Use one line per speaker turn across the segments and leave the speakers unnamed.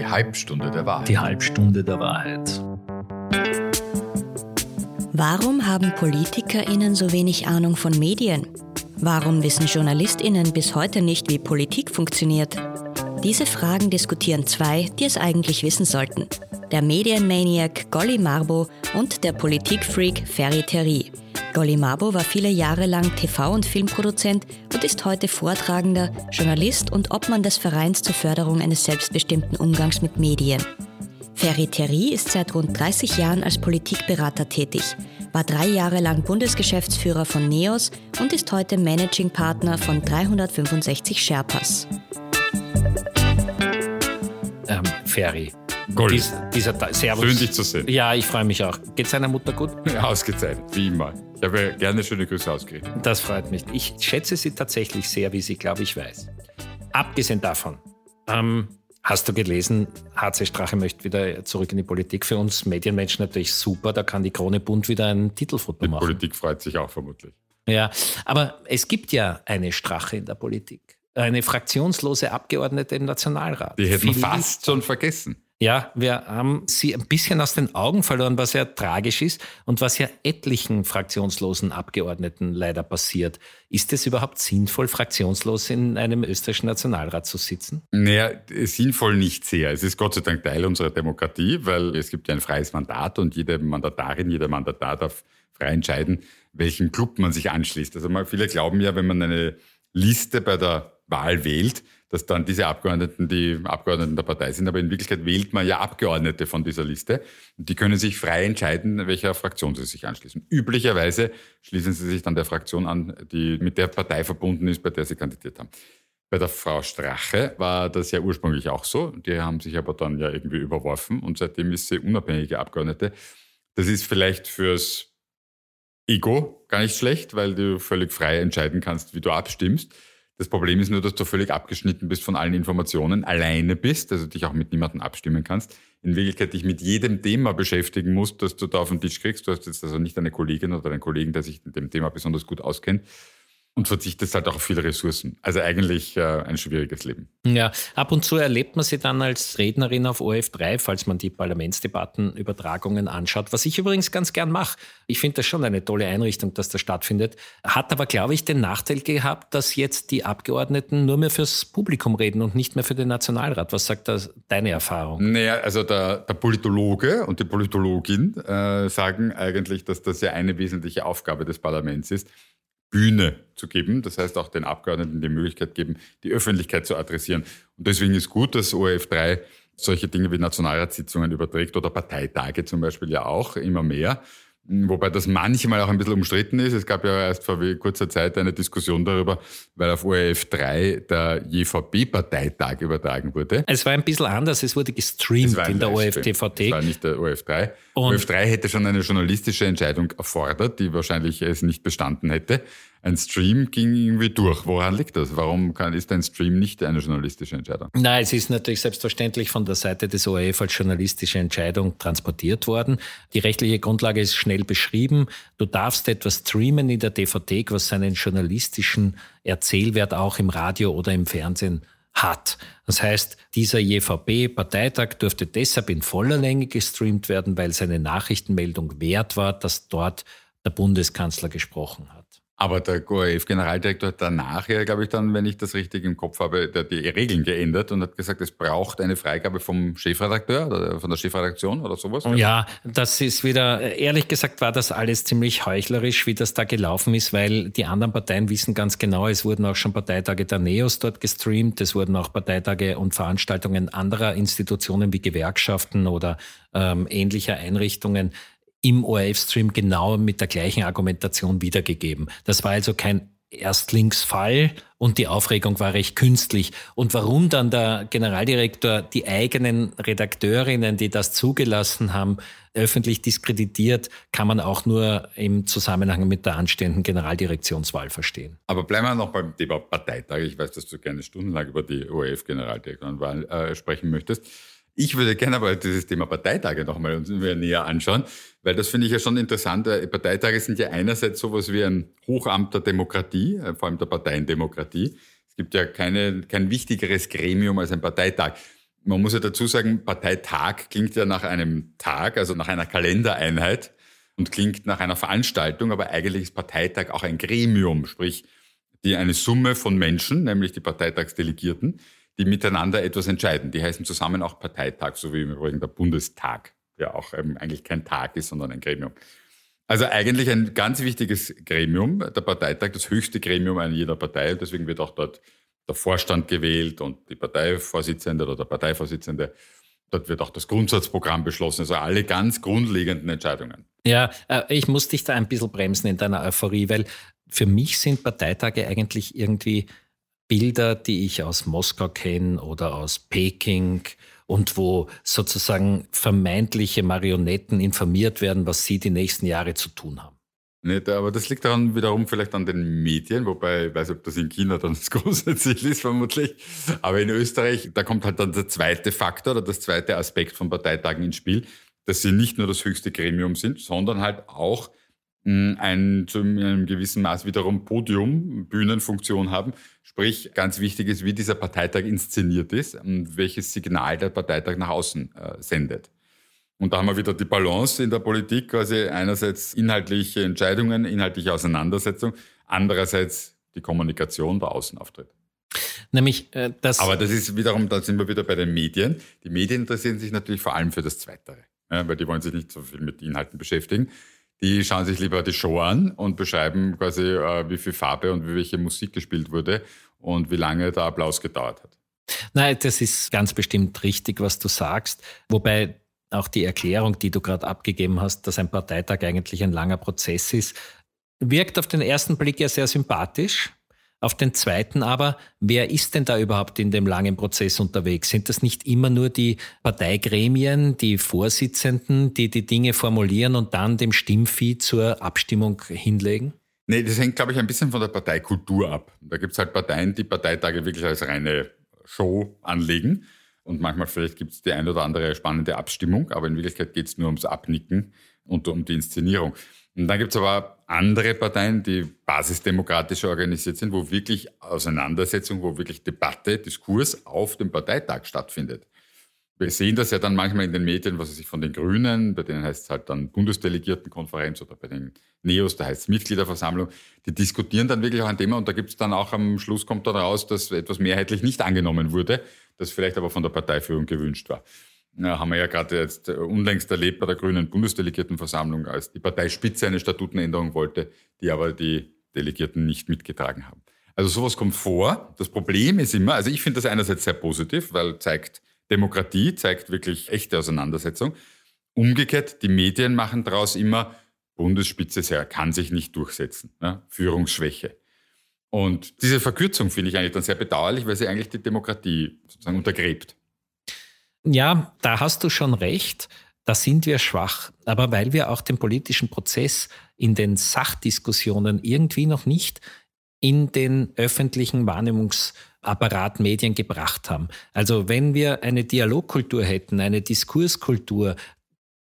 Die Halbstunde der Wahrheit.
Die Halbstunde der Wahrheit.
Warum haben PolitikerInnen so wenig Ahnung von Medien? Warum wissen JournalistInnen bis heute nicht, wie Politik funktioniert? Diese Fragen diskutieren zwei, die es eigentlich wissen sollten. Der Medienmaniac Golly Marbo und der Politikfreak Ferry Terry. Golly Marbo war viele Jahre lang TV- und Filmproduzent und ist heute Vortragender, Journalist und Obmann des Vereins zur Förderung eines selbstbestimmten Umgangs mit Medien. Ferry Terry ist seit rund 30 Jahren als Politikberater tätig, war drei Jahre lang Bundesgeschäftsführer von NEOS und ist heute Managing Partner von 365 Sherpas.
Ähm, Ferry.
Gold.
Dies, dieser Ta- Servus.
Schön, dich zu sehen.
Ja, ich freue mich auch. Geht seiner Mutter gut?
Ausgezeichnet, wie immer. Ich habe ja gerne schöne Grüße ausgerichtet.
Das freut mich. Ich schätze sie tatsächlich sehr, wie sie, glaube ich, weiß. Abgesehen davon, ähm, hast du gelesen, HC Strache möchte wieder zurück in die Politik. Für uns Medienmenschen natürlich super. Da kann die Krone Bund wieder ein Titelfoto
Die
machen.
Politik freut sich auch vermutlich.
Ja, aber es gibt ja eine Strache in der Politik. Eine fraktionslose Abgeordnete im Nationalrat.
Die hätten wir fast schon vergessen.
Ja, wir haben sie ein bisschen aus den Augen verloren, was ja tragisch ist und was ja etlichen fraktionslosen Abgeordneten leider passiert. Ist es überhaupt sinnvoll, fraktionslos in einem österreichischen Nationalrat zu sitzen?
Naja, sinnvoll nicht sehr. Es ist Gott sei Dank Teil unserer Demokratie, weil es gibt ja ein freies Mandat und jede Mandatarin, jeder Mandatar darf frei entscheiden, welchem Club man sich anschließt. Also viele glauben ja, wenn man eine Liste bei der Wahl wählt, dass dann diese Abgeordneten die Abgeordneten der Partei sind. Aber in Wirklichkeit wählt man ja Abgeordnete von dieser Liste. Die können sich frei entscheiden, welcher Fraktion sie sich anschließen. Üblicherweise schließen sie sich dann der Fraktion an, die mit der Partei verbunden ist, bei der sie kandidiert haben. Bei der Frau Strache war das ja ursprünglich auch so. Die haben sich aber dann ja irgendwie überworfen und seitdem ist sie unabhängige Abgeordnete. Das ist vielleicht fürs Ego gar nicht schlecht, weil du völlig frei entscheiden kannst, wie du abstimmst. Das Problem ist nur, dass du völlig abgeschnitten bist von allen Informationen, alleine bist, also dich auch mit niemandem abstimmen kannst. In Wirklichkeit dich mit jedem Thema beschäftigen musst, das du da auf den Tisch kriegst. Du hast jetzt also nicht eine Kollegin oder einen Kollegen, der sich mit dem Thema besonders gut auskennt und verzichtest halt auch auf viele Ressourcen. Also eigentlich äh, ein schwieriges Leben.
Ja, ab und zu erlebt man sie dann als Rednerin auf ORF3, falls man die Parlamentsdebattenübertragungen anschaut, was ich übrigens ganz gern mache. Ich finde das schon eine tolle Einrichtung, dass das stattfindet. Hat aber, glaube ich, den Nachteil gehabt, dass jetzt die Abgeordneten nur mehr fürs Publikum reden und nicht mehr für den Nationalrat. Was sagt das deine Erfahrung?
Naja, also der, der Politologe und die Politologin äh, sagen eigentlich, dass das ja eine wesentliche Aufgabe des Parlaments ist, Bühne zu geben. Das heißt auch den Abgeordneten die Möglichkeit geben, die Öffentlichkeit zu adressieren. Und deswegen ist gut, dass ORF 3 solche Dinge wie Nationalratssitzungen überträgt oder Parteitage zum Beispiel ja auch immer mehr. Wobei das manchmal auch ein bisschen umstritten ist. Es gab ja erst vor kurzer Zeit eine Diskussion darüber, weil auf ORF 3 der JVB-Parteitag übertragen wurde.
Es war ein bisschen anders, es wurde gestreamt
Es
in der. ORF-TVT.
Das war nicht der ORF 3.
Und-
ORF 3 hätte schon eine journalistische Entscheidung erfordert, die wahrscheinlich es nicht bestanden hätte. Ein Stream ging irgendwie durch. Woran liegt das? Warum kann, ist ein Stream nicht eine journalistische Entscheidung?
Nein, es ist natürlich selbstverständlich von der Seite des ORF als journalistische Entscheidung transportiert worden. Die rechtliche Grundlage ist schnell beschrieben. Du darfst etwas streamen in der DVD, was seinen journalistischen Erzählwert auch im Radio oder im Fernsehen hat. Das heißt, dieser JVB-Parteitag dürfte deshalb in voller Länge gestreamt werden, weil seine Nachrichtenmeldung wert war, dass dort der Bundeskanzler gesprochen hat.
Aber der ORF-Generaldirektor hat danach ja, glaube ich, dann, wenn ich das richtig im Kopf habe, die Regeln geändert und hat gesagt, es braucht eine Freigabe vom Chefredakteur oder von der Chefredaktion oder sowas.
Ja, das ist wieder, ehrlich gesagt war das alles ziemlich heuchlerisch, wie das da gelaufen ist, weil die anderen Parteien wissen ganz genau, es wurden auch schon Parteitage der NEOS dort gestreamt, es wurden auch Parteitage und Veranstaltungen anderer Institutionen wie Gewerkschaften oder ähm, ähnlicher Einrichtungen im ORF-Stream genau mit der gleichen Argumentation wiedergegeben. Das war also kein Erstlingsfall und die Aufregung war recht künstlich. Und warum dann der Generaldirektor die eigenen Redakteurinnen, die das zugelassen haben, öffentlich diskreditiert, kann man auch nur im Zusammenhang mit der anstehenden Generaldirektionswahl verstehen.
Aber bleiben wir noch beim Thema Parteitag. Ich weiß, dass du gerne stundenlang über die ORF-Generaldirektorenwahl äh, sprechen möchtest. Ich würde gerne aber dieses Thema Parteitage nochmal uns näher anschauen, weil das finde ich ja schon interessant. Äh, Parteitage sind ja einerseits sowas wie ein Hochamt der Demokratie, äh, vor allem der Parteiendemokratie. Es gibt ja keine, kein wichtigeres Gremium als ein Parteitag. Man muss ja dazu sagen, Parteitag klingt ja nach einem Tag, also nach einer Kalendereinheit und klingt nach einer Veranstaltung, aber eigentlich ist Parteitag auch ein Gremium, sprich die eine Summe von Menschen, nämlich die Parteitagsdelegierten, die miteinander etwas entscheiden. Die heißen zusammen auch Parteitag, so wie im Übrigen der Bundestag, der auch ähm, eigentlich kein Tag ist, sondern ein Gremium. Also eigentlich ein ganz wichtiges Gremium, der Parteitag, das höchste Gremium einer jeder Partei. Deswegen wird auch dort der Vorstand gewählt und die Parteivorsitzende oder der Parteivorsitzende. Dort wird auch das Grundsatzprogramm beschlossen, also alle ganz grundlegenden Entscheidungen.
Ja, äh, ich muss dich da ein bisschen bremsen in deiner Euphorie, weil für mich sind Parteitage eigentlich irgendwie Bilder, die ich aus Moskau kenne oder aus Peking und wo sozusagen vermeintliche Marionetten informiert werden, was sie die nächsten Jahre zu tun haben.
Nicht, aber das liegt daran wiederum vielleicht an den Medien, wobei ich weiß, ob das in China dann das große Ziel ist, vermutlich. Aber in Österreich, da kommt halt dann der zweite Faktor oder das zweite Aspekt von Parteitagen ins Spiel, dass sie nicht nur das höchste Gremium sind, sondern halt auch ein zu einem gewissen Maß wiederum Podium, Bühnenfunktion haben. Sprich, ganz wichtig ist, wie dieser Parteitag inszeniert ist und welches Signal der Parteitag nach außen äh, sendet. Und da haben wir wieder die Balance in der Politik, quasi einerseits inhaltliche Entscheidungen, inhaltliche Auseinandersetzung, andererseits die Kommunikation, der Außenauftritt.
Nämlich äh, das.
Aber das ist wiederum, da sind wir wieder bei den Medien. Die Medien interessieren sich natürlich vor allem für das Zweite, ja, weil die wollen sich nicht so viel mit Inhalten beschäftigen. Die schauen sich lieber die Show an und beschreiben quasi, äh, wie viel Farbe und wie welche Musik gespielt wurde und wie lange der Applaus gedauert hat.
Nein, das ist ganz bestimmt richtig, was du sagst. Wobei auch die Erklärung, die du gerade abgegeben hast, dass ein Parteitag eigentlich ein langer Prozess ist, wirkt auf den ersten Blick ja sehr sympathisch. Auf den zweiten aber, wer ist denn da überhaupt in dem langen Prozess unterwegs? Sind das nicht immer nur die Parteigremien, die Vorsitzenden, die die Dinge formulieren und dann dem Stimmvieh zur Abstimmung hinlegen?
Nee, das hängt, glaube ich, ein bisschen von der Parteikultur ab. Da gibt es halt Parteien, die Parteitage wirklich als reine Show anlegen. Und manchmal vielleicht gibt es die ein oder andere spannende Abstimmung, aber in Wirklichkeit geht es nur ums Abnicken und um die Inszenierung. Und dann gibt es aber andere Parteien, die basisdemokratisch organisiert sind, wo wirklich Auseinandersetzung, wo wirklich Debatte, Diskurs auf dem Parteitag stattfindet. Wir sehen das ja dann manchmal in den Medien, was es sich von den Grünen, bei denen heißt es halt dann Bundesdelegiertenkonferenz oder bei den Neos, da heißt es Mitgliederversammlung, die diskutieren dann wirklich auch ein Thema und da gibt es dann auch am Schluss kommt dann raus, dass etwas mehrheitlich nicht angenommen wurde, das vielleicht aber von der Parteiführung gewünscht war. Ja, haben wir ja gerade jetzt unlängst erlebt bei der Grünen Bundesdelegiertenversammlung, als die Parteispitze eine Statutenänderung wollte, die aber die Delegierten nicht mitgetragen haben. Also sowas kommt vor. Das Problem ist immer, also ich finde das einerseits sehr positiv, weil zeigt, Demokratie zeigt wirklich echte Auseinandersetzung. Umgekehrt, die Medien machen daraus immer, Bundesspitze sehr, kann sich nicht durchsetzen, ne? Führungsschwäche. Und diese Verkürzung finde ich eigentlich dann sehr bedauerlich, weil sie eigentlich die Demokratie sozusagen untergräbt.
Ja, da hast du schon recht. Da sind wir schwach. Aber weil wir auch den politischen Prozess in den Sachdiskussionen irgendwie noch nicht in den öffentlichen Wahrnehmungsapparat Medien gebracht haben. Also wenn wir eine Dialogkultur hätten, eine Diskurskultur,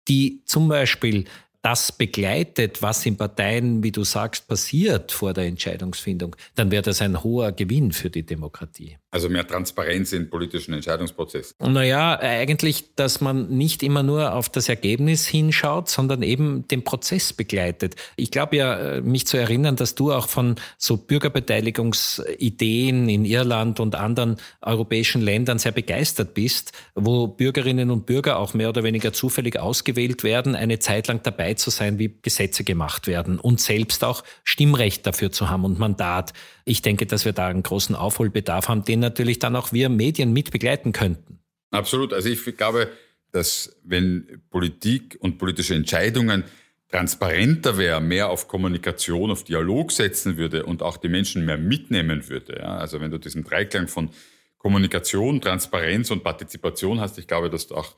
die zum Beispiel das begleitet, was in Parteien, wie du sagst, passiert vor der Entscheidungsfindung, dann wäre das ein hoher Gewinn für die Demokratie.
Also mehr Transparenz in politischen Entscheidungsprozessen.
Naja, eigentlich, dass man nicht immer nur auf das Ergebnis hinschaut, sondern eben den Prozess begleitet. Ich glaube ja, äh, mich zu erinnern, dass du auch von so Bürgerbeteiligungsideen in Irland und anderen europäischen Ländern sehr begeistert bist, wo Bürgerinnen und Bürger auch mehr oder weniger zufällig ausgewählt werden, eine Zeit lang dabei zu sein, wie Gesetze gemacht werden und selbst auch Stimmrecht dafür zu haben und Mandat. Ich denke, dass wir da einen großen Aufholbedarf haben, den natürlich dann auch wir Medien mit begleiten könnten.
Absolut. Also ich glaube, dass wenn Politik und politische Entscheidungen transparenter wäre, mehr auf Kommunikation, auf Dialog setzen würde und auch die Menschen mehr mitnehmen würde. Ja? Also wenn du diesen Dreiklang von Kommunikation, Transparenz und Partizipation hast, ich glaube, dass auch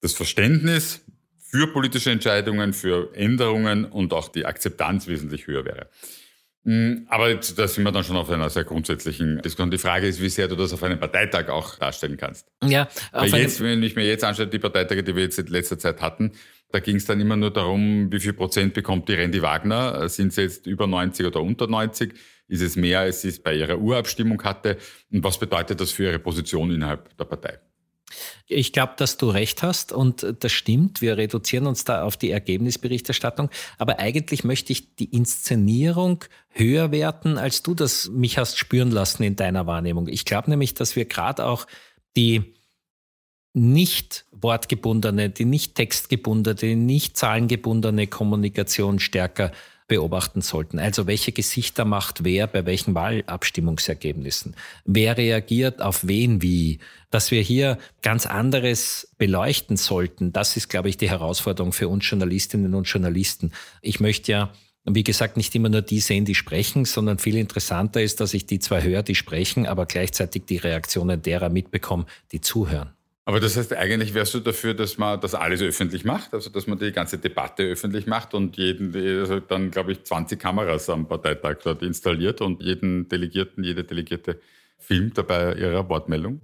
das Verständnis für politische Entscheidungen, für Änderungen und auch die Akzeptanz wesentlich höher wäre. Mm, aber da sind wir dann schon auf einer sehr grundsätzlichen Diskussion. Die Frage ist, wie sehr du das auf einem Parteitag auch darstellen kannst.
Ja,
Weil jetzt, wenn ich mir jetzt anschaue, die Parteitage, die wir jetzt in letzter Zeit hatten, da ging es dann immer nur darum, wie viel Prozent bekommt die Randy Wagner? Sind sie jetzt über 90 oder unter 90? Ist es mehr, als sie es bei ihrer Urabstimmung hatte? Und was bedeutet das für ihre Position innerhalb der Partei?
Ich glaube, dass du recht hast und das stimmt. Wir reduzieren uns da auf die Ergebnisberichterstattung. Aber eigentlich möchte ich die Inszenierung höher werten, als du das mich hast spüren lassen in deiner Wahrnehmung. Ich glaube nämlich, dass wir gerade auch die nicht wortgebundene, die nicht textgebundene, die nicht zahlengebundene Kommunikation stärker beobachten sollten. Also welche Gesichter macht wer bei welchen Wahlabstimmungsergebnissen? Wer reagiert auf wen wie? Dass wir hier ganz anderes beleuchten sollten, das ist, glaube ich, die Herausforderung für uns Journalistinnen und Journalisten. Ich möchte ja wie gesagt, nicht immer nur die sehen, die sprechen, sondern viel interessanter ist, dass ich die zwar höre, die sprechen, aber gleichzeitig die Reaktionen derer mitbekomme, die zuhören.
Aber das heißt, eigentlich wärst du dafür, dass man das alles öffentlich macht, also dass man die ganze Debatte öffentlich macht und jeden, also dann glaube ich 20 Kameras am Parteitag dort installiert und jeden Delegierten, jede Delegierte filmt dabei ihrer Wortmeldung.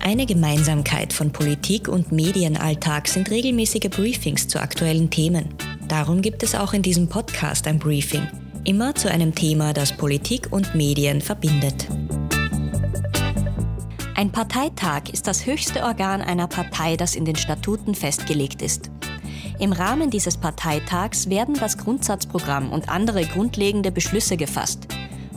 Eine Gemeinsamkeit von Politik und Medienalltag sind regelmäßige Briefings zu aktuellen Themen. Darum gibt es auch in diesem Podcast ein Briefing, immer zu einem Thema, das Politik und Medien verbindet. Ein Parteitag ist das höchste Organ einer Partei, das in den Statuten festgelegt ist. Im Rahmen dieses Parteitags werden das Grundsatzprogramm und andere grundlegende Beschlüsse gefasst.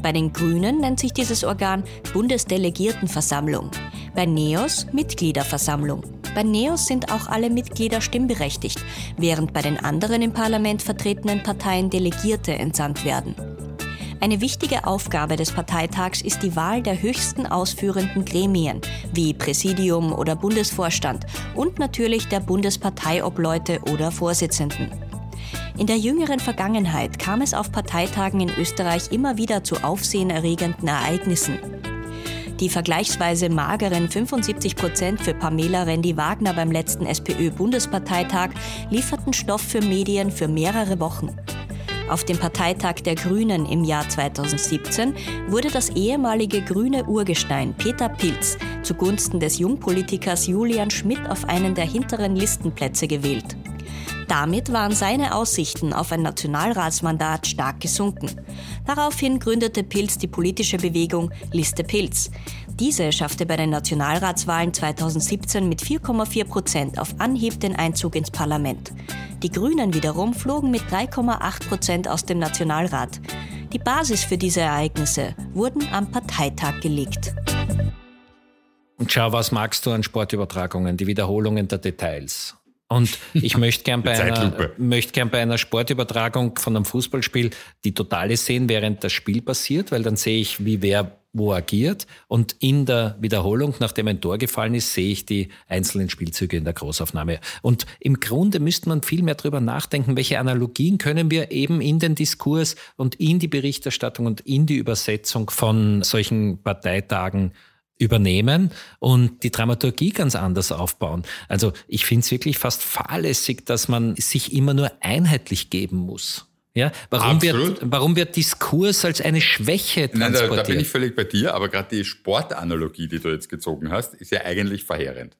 Bei den Grünen nennt sich dieses Organ Bundesdelegiertenversammlung, bei NEOS Mitgliederversammlung. Bei NEOS sind auch alle Mitglieder stimmberechtigt, während bei den anderen im Parlament vertretenen Parteien Delegierte entsandt werden. Eine wichtige Aufgabe des Parteitags ist die Wahl der höchsten ausführenden Gremien wie Präsidium oder Bundesvorstand und natürlich der Bundesparteiobleute oder Vorsitzenden. In der jüngeren Vergangenheit kam es auf Parteitagen in Österreich immer wieder zu aufsehenerregenden Ereignissen. Die vergleichsweise mageren 75 Prozent für Pamela Rendi-Wagner beim letzten SPÖ-Bundesparteitag lieferten Stoff für Medien für mehrere Wochen. Auf dem Parteitag der Grünen im Jahr 2017 wurde das ehemalige grüne Urgestein Peter Pilz zugunsten des Jungpolitikers Julian Schmidt auf einen der hinteren Listenplätze gewählt. Damit waren seine Aussichten auf ein Nationalratsmandat stark gesunken. Daraufhin gründete Pilz die politische Bewegung Liste Pilz. Diese schaffte bei den Nationalratswahlen 2017 mit 4,4 Prozent auf Anhieb den Einzug ins Parlament. Die Grünen wiederum flogen mit 3,8 Prozent aus dem Nationalrat. Die Basis für diese Ereignisse wurden am Parteitag gelegt.
Und schau, was magst du an Sportübertragungen? Die Wiederholungen der Details. Und ich möchte gern, bei einer, möchte gern bei einer Sportübertragung von einem Fußballspiel die Totale sehen, während das Spiel passiert, weil dann sehe ich, wie wer wo agiert. Und in der Wiederholung, nachdem ein Tor gefallen ist, sehe ich die einzelnen Spielzüge in der Großaufnahme. Und im Grunde müsste man viel mehr darüber nachdenken, welche Analogien können wir eben in den Diskurs und in die Berichterstattung und in die Übersetzung von solchen Parteitagen übernehmen und die Dramaturgie ganz anders aufbauen. Also ich finde es wirklich fast fahrlässig, dass man sich immer nur einheitlich geben muss. Ja, warum wird, warum wird Diskurs als eine Schwäche transportiert? Nein,
da, da bin ich völlig bei dir, aber gerade die Sportanalogie, die du jetzt gezogen hast, ist ja eigentlich verheerend.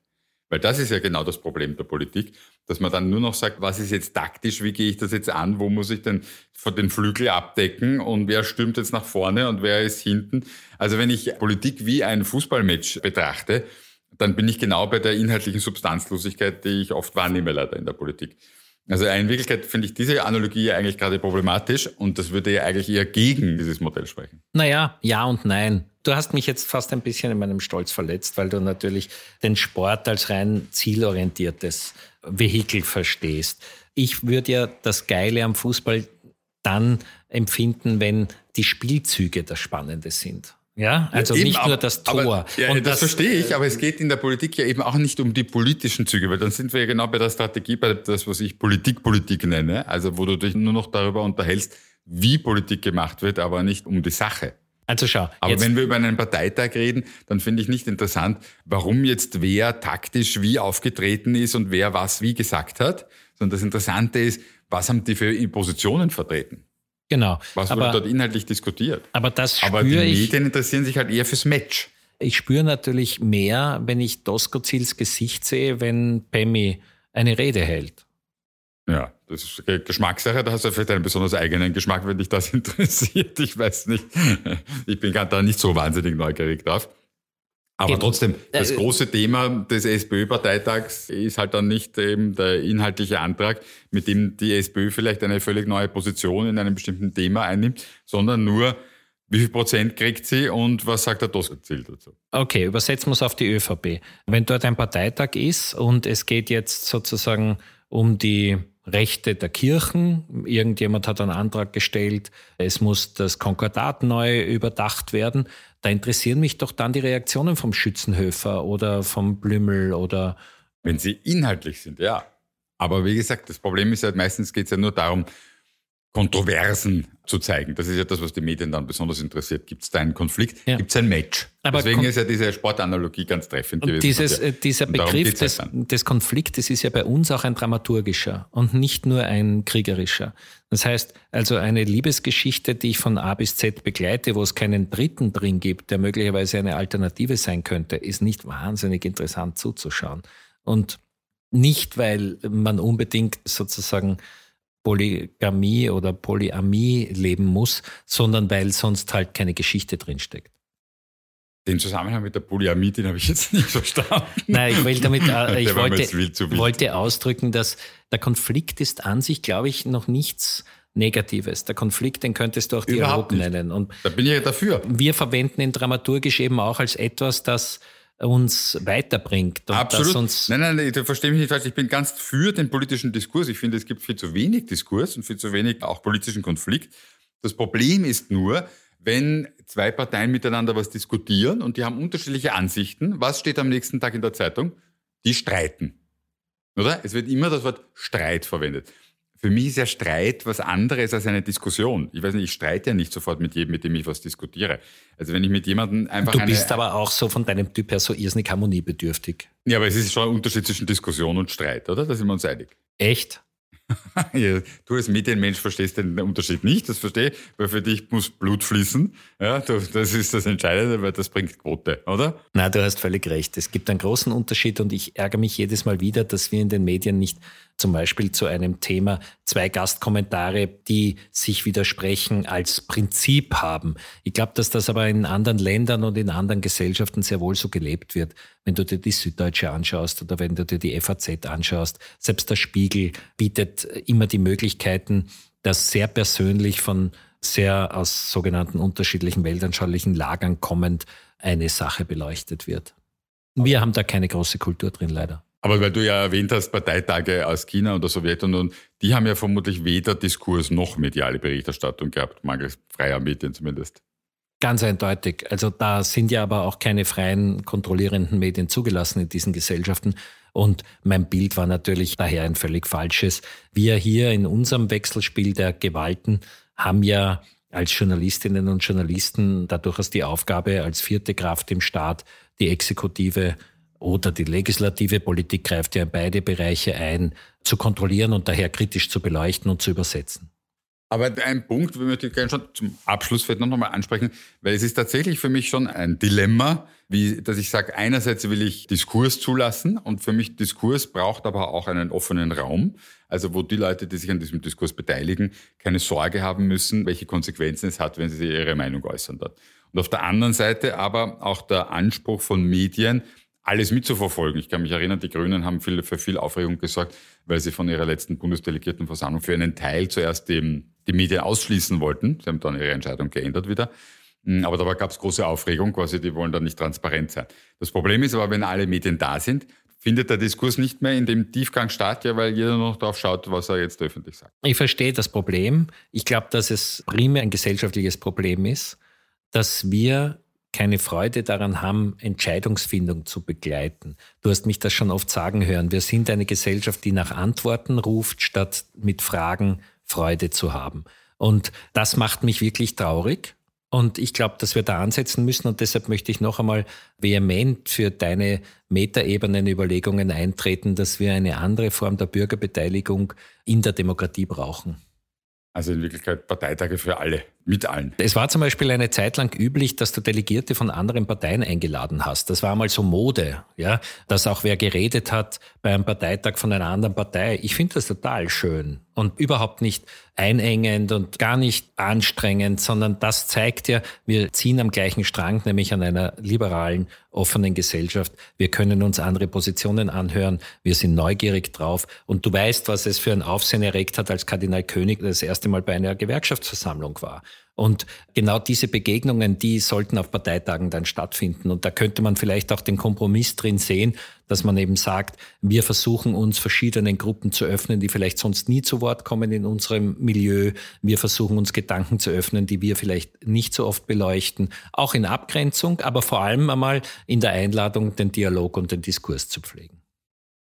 Weil das ist ja genau das Problem der Politik, dass man dann nur noch sagt, was ist jetzt taktisch, wie gehe ich das jetzt an, wo muss ich denn von den Flügel abdecken und wer stürmt jetzt nach vorne und wer ist hinten. Also wenn ich Politik wie ein Fußballmatch betrachte, dann bin ich genau bei der inhaltlichen Substanzlosigkeit, die ich oft wahrnehme leider in der Politik. Also in Wirklichkeit finde ich diese Analogie eigentlich gerade problematisch und das würde ja eigentlich eher gegen dieses Modell sprechen.
Naja, ja und nein. Du hast mich jetzt fast ein bisschen in meinem Stolz verletzt, weil du natürlich den Sport als rein zielorientiertes Vehikel verstehst. Ich würde ja das Geile am Fußball dann empfinden, wenn die Spielzüge das Spannende sind. Ja, also ja, nicht nur das Tor.
Aber, ja, und das, das, verstehe ich, aber es geht in der Politik ja eben auch nicht um die politischen Züge, weil dann sind wir ja genau bei der Strategie, bei das, was ich Politik-Politik nenne, also wo du dich nur noch darüber unterhältst, wie Politik gemacht wird, aber nicht um die Sache.
Also schau.
Aber wenn wir über einen Parteitag reden, dann finde ich nicht interessant, warum jetzt wer taktisch wie aufgetreten ist und wer was wie gesagt hat, sondern das Interessante ist, was haben die für Positionen vertreten?
Genau.
Was aber, wurde dort inhaltlich diskutiert?
Aber das
Aber die Medien interessieren sich halt eher fürs Match.
Ich spüre natürlich mehr, wenn ich Doskozils Gesicht sehe, wenn Pemmi eine Rede hält.
Ja, das ist Geschmackssache. Da hast du vielleicht einen besonders eigenen Geschmack, wenn dich das interessiert. Ich weiß nicht. Ich bin da nicht so wahnsinnig neugierig drauf. Aber trotzdem, das äh, große Thema des SPÖ-Parteitags ist halt dann nicht eben der inhaltliche Antrag, mit dem die SPÖ vielleicht eine völlig neue Position in einem bestimmten Thema einnimmt, sondern nur, wie viel Prozent kriegt sie und was sagt der Doskozil dazu?
Okay, übersetzen wir es auf die ÖVP. Wenn dort ein Parteitag ist und es geht jetzt sozusagen um die Rechte der Kirchen. Irgendjemand hat einen Antrag gestellt, es muss das Konkordat neu überdacht werden. Da interessieren mich doch dann die Reaktionen vom Schützenhöfer oder vom Blümel oder.
Wenn sie inhaltlich sind, ja. Aber wie gesagt, das Problem ist ja, meistens geht es ja nur darum, Kontroversen zu zeigen. Das ist ja das, was die Medien dann besonders interessiert. Gibt es da einen Konflikt? Ja. Gibt es ein Match? Aber Deswegen ist ja diese Sportanalogie ganz treffend
gewesen. Dieses, äh, dieser Begriff des, des Konfliktes ist ja bei uns auch ein dramaturgischer und nicht nur ein kriegerischer. Das heißt, also eine Liebesgeschichte, die ich von A bis Z begleite, wo es keinen Dritten drin gibt, der möglicherweise eine Alternative sein könnte, ist nicht wahnsinnig interessant zuzuschauen. Und nicht, weil man unbedingt sozusagen Polygamie oder Polyamie leben muss, sondern weil sonst halt keine Geschichte drinsteckt.
Den Zusammenhang mit der Polyamie, den habe ich jetzt nicht verstanden.
Nein, ich, will damit, äh, ich wollte, wollte ausdrücken, dass der Konflikt ist an sich, glaube ich, noch nichts Negatives. Der Konflikt, den könntest du auch Dialog nennen. Und
da bin ich ja dafür.
Wir verwenden ihn dramaturgisch eben auch als etwas, das uns weiterbringt.
Absolut. Uns nein, nein, nein, ich verstehe mich nicht falsch. Ich bin ganz für den politischen Diskurs. Ich finde, es gibt viel zu wenig Diskurs und viel zu wenig auch politischen Konflikt. Das Problem ist nur, wenn zwei Parteien miteinander was diskutieren und die haben unterschiedliche Ansichten, was steht am nächsten Tag in der Zeitung? Die streiten. Oder? Es wird immer das Wort Streit verwendet. Für mich ist ja Streit was anderes als eine Diskussion. Ich weiß nicht, ich streite ja nicht sofort mit jedem, mit dem ich was diskutiere. Also wenn ich mit jemandem einfach.
Du bist eine, aber auch so von deinem Typ her so irrsinnig harmoniebedürftig.
Ja, aber es ist schon ein Unterschied zwischen Diskussion und Streit, oder? Da sind wir uns einig.
Echt?
ja, du als Medienmensch verstehst den Unterschied nicht, das verstehe ich, weil für dich muss Blut fließen. Ja, das ist das Entscheidende, weil das bringt Quote, oder?
Na, du hast völlig recht. Es gibt einen großen Unterschied und ich ärgere mich jedes Mal wieder, dass wir in den Medien nicht zum Beispiel zu einem Thema zwei Gastkommentare, die sich widersprechen, als Prinzip haben. Ich glaube, dass das aber in anderen Ländern und in anderen Gesellschaften sehr wohl so gelebt wird. Wenn du dir die Süddeutsche anschaust oder wenn du dir die FAZ anschaust, selbst der Spiegel bietet immer die Möglichkeiten, dass sehr persönlich von sehr aus sogenannten unterschiedlichen weltanschaulichen Lagern kommend eine Sache beleuchtet wird. Wir haben da keine große Kultur drin, leider.
Aber weil du ja erwähnt hast, Parteitage aus China und der Sowjetunion, die haben ja vermutlich weder Diskurs noch mediale Berichterstattung gehabt, mangels freier Medien zumindest.
Ganz eindeutig. Also da sind ja aber auch keine freien kontrollierenden Medien zugelassen in diesen Gesellschaften. Und mein Bild war natürlich daher ein völlig falsches. Wir hier in unserem Wechselspiel der Gewalten haben ja als Journalistinnen und Journalisten da durchaus die Aufgabe, als vierte Kraft im Staat die Exekutive oder die legislative Politik greift ja in beide Bereiche ein, zu kontrollieren und daher kritisch zu beleuchten und zu übersetzen.
Aber ein Punkt, möchte ich gerne schon zum Abschluss vielleicht noch einmal ansprechen, weil es ist tatsächlich für mich schon ein Dilemma, wie, dass ich sage, einerseits will ich Diskurs zulassen und für mich Diskurs braucht aber auch einen offenen Raum, also wo die Leute, die sich an diesem Diskurs beteiligen, keine Sorge haben müssen, welche Konsequenzen es hat, wenn sie ihre Meinung äußern dort. Und auf der anderen Seite aber auch der Anspruch von Medien, alles mitzuverfolgen. Ich kann mich erinnern, die Grünen haben viel, für viel Aufregung gesorgt, weil sie von ihrer letzten Bundesdelegiertenversammlung für einen Teil zuerst die, die Medien ausschließen wollten. Sie haben dann ihre Entscheidung geändert wieder. Hm, aber dabei gab es große Aufregung, quasi, die wollen dann nicht transparent sein. Das Problem ist aber, wenn alle Medien da sind, findet der Diskurs nicht mehr in dem Tiefgang statt, ja, weil jeder noch darauf schaut, was er jetzt öffentlich sagt.
Ich verstehe das Problem. Ich glaube, dass es primär ein gesellschaftliches Problem ist, dass wir keine Freude daran haben, Entscheidungsfindung zu begleiten. Du hast mich das schon oft sagen hören. Wir sind eine Gesellschaft, die nach Antworten ruft, statt mit Fragen Freude zu haben. Und das macht mich wirklich traurig. Und ich glaube, dass wir da ansetzen müssen. Und deshalb möchte ich noch einmal vehement für deine Metaebenen-Überlegungen eintreten, dass wir eine andere Form der Bürgerbeteiligung in der Demokratie brauchen.
Also in Wirklichkeit Parteitage für alle. Mit allen.
Es war zum Beispiel eine Zeit lang üblich, dass du Delegierte von anderen Parteien eingeladen hast. Das war mal so Mode, ja, dass auch wer geredet hat bei einem Parteitag von einer anderen Partei. Ich finde das total schön und überhaupt nicht einengend und gar nicht anstrengend, sondern das zeigt ja, wir ziehen am gleichen Strang, nämlich an einer liberalen, offenen Gesellschaft. Wir können uns andere Positionen anhören, wir sind neugierig drauf und du weißt, was es für ein Aufsehen erregt hat, als Kardinal König das erste Mal bei einer Gewerkschaftsversammlung war. Und genau diese Begegnungen, die sollten auf Parteitagen dann stattfinden. Und da könnte man vielleicht auch den Kompromiss drin sehen, dass man eben sagt, wir versuchen uns verschiedenen Gruppen zu öffnen, die vielleicht sonst nie zu Wort kommen in unserem Milieu. Wir versuchen uns Gedanken zu öffnen, die wir vielleicht nicht so oft beleuchten, auch in Abgrenzung, aber vor allem einmal in der Einladung, den Dialog und den Diskurs zu pflegen.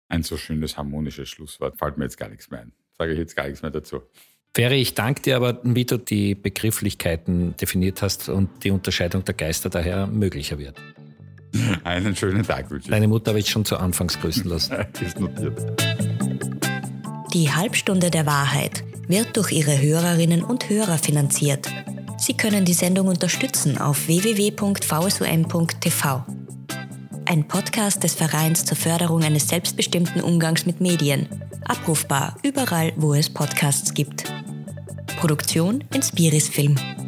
Ein so schönes harmonisches Schlusswort. Fällt mir jetzt gar nichts mehr ein. Sage ich jetzt gar nichts mehr dazu.
Ferry, ich danke dir aber, wie du die Begrifflichkeiten definiert hast und die Unterscheidung der Geister daher möglicher wird.
Einen schönen Tag wünsche
ich. Deine Mutter habe ich schon zu Anfangs grüßen lassen.
Ist notiert.
Die Halbstunde der Wahrheit wird durch ihre Hörerinnen und Hörer finanziert. Sie können die Sendung unterstützen auf www.vsum.tv. Ein Podcast des Vereins zur Förderung eines selbstbestimmten Umgangs mit Medien. Abrufbar überall, wo es Podcasts gibt. Produktion Inspiris Film.